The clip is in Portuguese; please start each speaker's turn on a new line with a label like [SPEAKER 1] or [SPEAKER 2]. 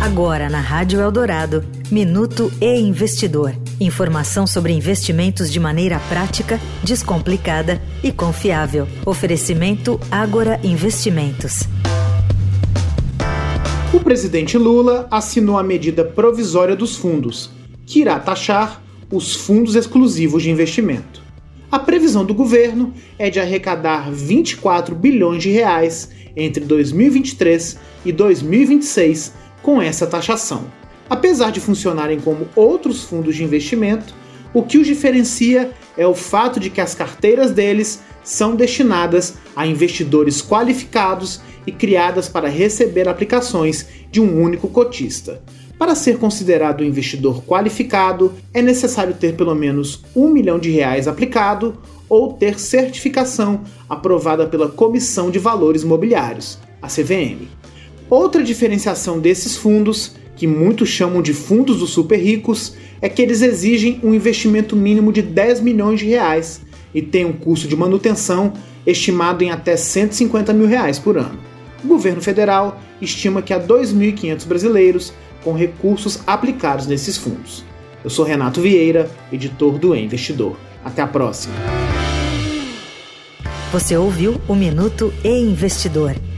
[SPEAKER 1] Agora na Rádio Eldorado, Minuto e Investidor. Informação sobre investimentos de maneira prática, descomplicada e confiável. Oferecimento Agora Investimentos.
[SPEAKER 2] O presidente Lula assinou a medida provisória dos fundos, que irá taxar os fundos exclusivos de investimento. A previsão do governo é de arrecadar 24 bilhões de reais entre 2023 e 2026 com essa taxação. Apesar de funcionarem como outros fundos de investimento, o que os diferencia é o fato de que as carteiras deles são destinadas a investidores qualificados e criadas para receber aplicações de um único cotista. Para ser considerado um investidor qualificado, é necessário ter pelo menos um milhão de reais aplicado ou ter certificação aprovada pela Comissão de Valores Mobiliários, a CVM. Outra diferenciação desses fundos, que muitos chamam de fundos dos super ricos, é que eles exigem um investimento mínimo de 10 milhões de reais e têm um custo de manutenção estimado em até 150 mil reais por ano. O governo federal estima que há 2.500 brasileiros com recursos aplicados nesses fundos. Eu sou Renato Vieira, editor do e Investidor. Até a próxima.
[SPEAKER 1] Você ouviu o Minuto e Investidor.